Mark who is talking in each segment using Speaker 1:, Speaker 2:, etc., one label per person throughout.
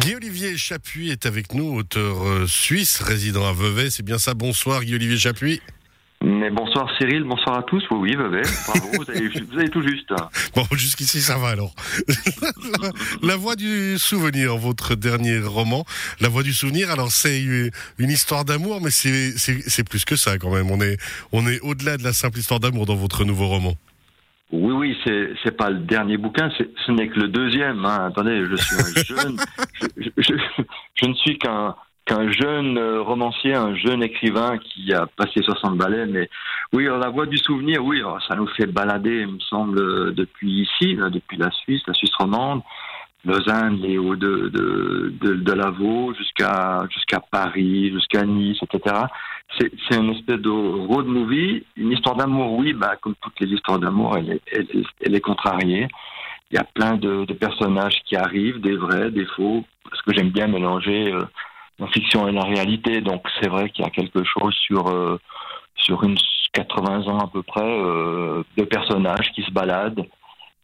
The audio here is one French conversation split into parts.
Speaker 1: Guy-Olivier Chapuis est avec nous, auteur euh, suisse, résident à Vevey. C'est bien ça, bonsoir Guy-Olivier Chapuis.
Speaker 2: Mais bonsoir Cyril, bonsoir à tous. Oui, oui, Vevey, bravo, vous avez, vous avez tout juste.
Speaker 1: Bon, jusqu'ici ça va alors. la voix du souvenir, votre dernier roman. La voix du souvenir, alors c'est une histoire d'amour, mais c'est plus que ça quand même. On est, on est au-delà de la simple histoire d'amour dans votre nouveau roman.
Speaker 2: Oui, oui, c'est c'est pas le dernier bouquin, ce n'est que le deuxième. Hein. Attendez, je suis un jeune, je, ne suis qu'un jeune euh, romancier, un jeune écrivain qui a passé 60 ballets. Mais oui, la voix du souvenir, oui, ça nous fait balader, il me semble, depuis ici, depuis la Suisse, la Suisse romande. Lausanne, les hauts de, de, de, de Lavaux, jusqu'à jusqu'à Paris, jusqu'à Nice, etc. C'est, c'est une espèce de road movie, une histoire d'amour, oui, bah, comme toutes les histoires d'amour, elle est, elle est contrariée. Il y a plein de, de, personnages qui arrivent, des vrais, des faux, parce que j'aime bien mélanger euh, la fiction et la réalité. Donc c'est vrai qu'il y a quelque chose sur euh, sur une 80 ans à peu près euh, de personnages qui se baladent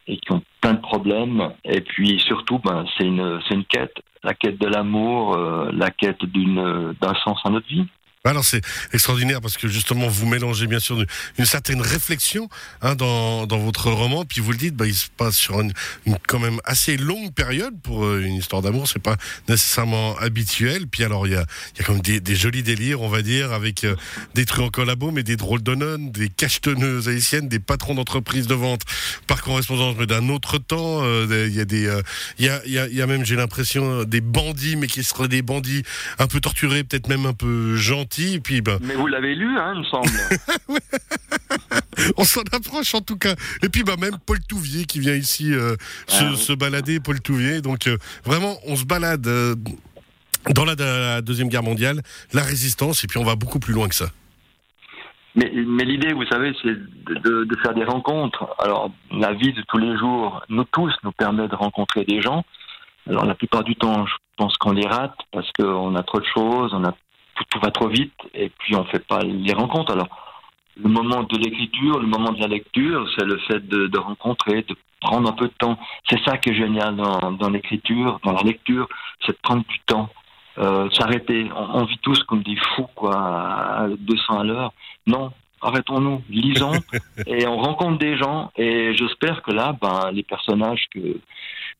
Speaker 2: et qui ont plein de problèmes. Et puis surtout, ben, c'est une, une quête, la quête de l'amour, euh, la quête d'un sens à notre vie.
Speaker 1: Alors c'est extraordinaire parce que justement vous mélangez bien sûr une, certaine réflexion hein, dans, dans, votre roman, puis vous le dites, bah, il se passe sur une, une quand même assez longue période pour euh, une histoire d'amour, c'est pas nécessairement habituel. Puis alors il y a, il y a quand même des, des, jolis délires, on va dire, avec euh, des trucs en collabo, mais des drôles de nonnes, des cachetonneuses haïtiennes, des patrons d'entreprises de vente par correspondance, mais d'un autre temps. Euh, il y a des, il y a, y a, y a même, j'ai l'impression, des bandits, mais qui seraient des bandits un peu torturés, peut-être même un peu gentils puis, ben...
Speaker 2: Mais vous l'avez lu, hein, il me semble.
Speaker 1: On s'en approche en tout cas. Et puis bah, même Paul Touvier qui vient ici euh, ah se, balader, Paul Touvier. Donc euh, vraiment, on se balade euh, dans la, Deuxième Guerre mondiale, la résistance, et puis on va beaucoup plus loin que ça.
Speaker 2: Mais, mais l'idée, vous savez, c'est de, de, faire des rencontres. Alors, la vie de tous les jours, nous tous, nous permet de rencontrer des gens. Alors, la plupart du temps, je pense qu'on les rate parce qu'on a trop de choses, on a tout, va trop vite et puis on fait pas les rencontres. Alors, le moment de l'écriture, le moment de la lecture, c'est le fait de, de, rencontrer, de prendre un peu de temps. C'est ça qui est génial dans, dans l'écriture, dans la lecture, c'est de prendre du temps, euh, s'arrêter. On, on, vit tous comme des fous, quoi, à 200 à l'heure. Non, arrêtons-nous, lisons et on rencontre des gens. Et j'espère que là, ben, les personnages que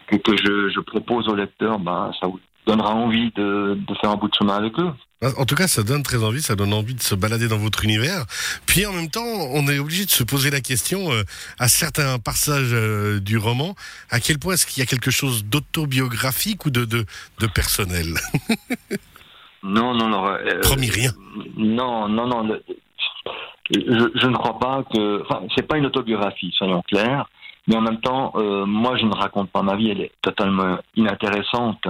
Speaker 2: que, que je, je, propose au lecteur, ben, ça vous donnera envie de, de faire un bout de chemin avec eux.
Speaker 1: En tout cas, ça donne très envie, ça donne envie de se balader dans votre univers. Puis en même temps, on est obligé de se poser la question, euh, à certains passages euh, du roman, à quel point est-ce qu'il y a quelque chose d'autobiographique ou de, de, de personnel?
Speaker 2: Non, non, non.
Speaker 1: Euh, Promis rien.
Speaker 2: Non, non, non. je, je, ne crois pas que. Enfin, c'est pas une autobiographie, soyons clairs. Mais en même temps, moi, je ne raconte pas ma vie, elle est totalement inintéressante.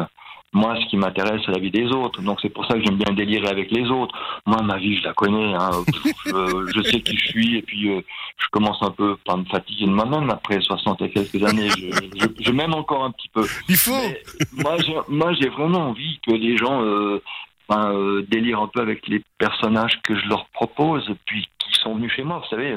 Speaker 2: Moi, ce qui m'intéresse, c'est la vie des autres. Donc, c'est pour ça que j'aime bien délirer avec les autres. Moi, ma vie, je la connais. Hein. je, je, sais qui je suis. Et puis, euh, je commence un peu par me fatiguer de moi-même après 60 et quelques années. Je, je, je m'aime encore un petit peu.
Speaker 1: Il faut
Speaker 2: Moi, j'ai vraiment envie que les gens euh, ben, euh, délirent un peu avec les personnages que je leur propose, puis qui sont venus chez moi. Vous savez,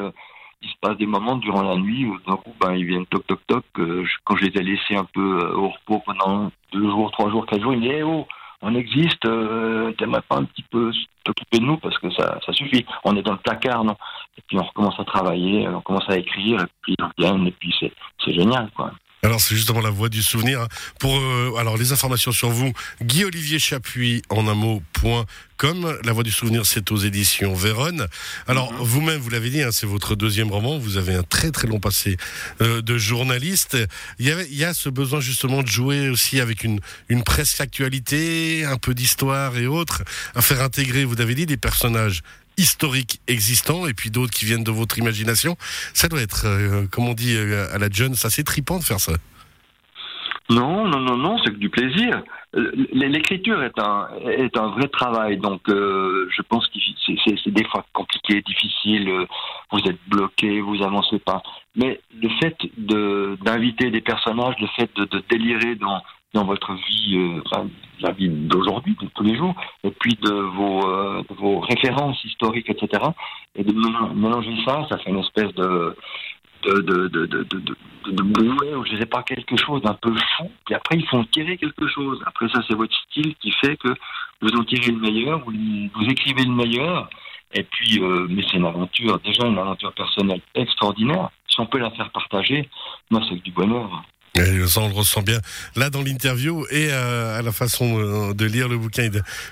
Speaker 2: il se passe des moments durant la nuit où d'un coup, ben, ils viennent toc toc toc. Euh, quand je les ai laissés un peu euh, au repos pendant deux jours, trois jours, quatre jours, ils me disent eh oh, on existe, euh, t'aimerais pas un petit peu t'occuper de nous parce que ça, ça suffit. On est dans le placard, non? Et puis on recommence à travailler, on commence à écrire, et puis ils reviennent, et puis c'est, c'est génial, quoi.
Speaker 1: Alors c'est justement la voix du souvenir. Hein. Pour euh, alors les informations sur vous, Guy Olivier Chapuis en un mot point. Comme la voix du souvenir, c'est aux éditions Véronne. Alors mhm. vous-même, vous l'avez dit, hein, c'est votre deuxième roman. Vous avez un très très long passé euh, de journaliste. Il y, avait, il y a ce besoin justement de jouer aussi avec une, une presque actualité, un peu d'histoire et autres, à faire intégrer, vous avez dit, des personnages historiques existants et puis d'autres qui viennent de votre imagination. Ça doit être, euh, comme on dit euh, à la jeune, ça c'est tripant de faire ça.
Speaker 2: Non, non, non, non, c'est que du plaisir. L'écriture est un est un vrai travail, donc euh, je pense que c'est des fois compliqué, difficile. Euh, vous êtes bloqué, vous avancez pas. Mais le fait d'inviter des personnages, le fait de délirer dans dans votre vie, euh, la vie d'aujourd'hui, de tous les jours, et puis de vos, euh, références historiques, etc. Et de mélanger ça, ça fait une espèce de de, de, de, de, de, bouée ou je sais pas, quelque chose d'un peu fou. Puis après, ils font tirer quelque chose. Après, ça, c'est votre style qui fait que vous en tirez le meilleur, vous, vous écrivez le meilleur. Et puis, euh, mais c'est une aventure, déjà une aventure personnelle extraordinaire. Si on peut la faire partager, moi, c'est du bonheur.
Speaker 1: Et ça, on le ressent bien là dans l'interview et euh, à la façon euh, de lire le bouquin.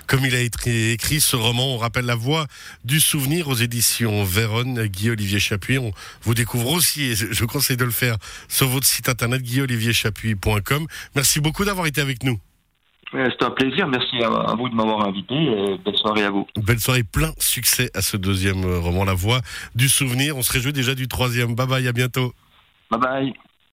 Speaker 1: Comme il a été écrit, ce roman, on rappelle la voix du souvenir aux éditions Véronne, Guy-Olivier Chapuis. On vous découvre aussi, et je conseille de le faire, sur votre site internet guy-olivier-chapuis.com. Merci beaucoup d'avoir été avec nous.
Speaker 2: C'est un plaisir. Merci à vous de m'avoir invité. belle soirée à vous.
Speaker 1: Belle soirée, plein succès à ce deuxième roman, La Voix du Souvenir. On se réjouit déjà du troisième. Bye bye, à bientôt.
Speaker 2: Bye bye.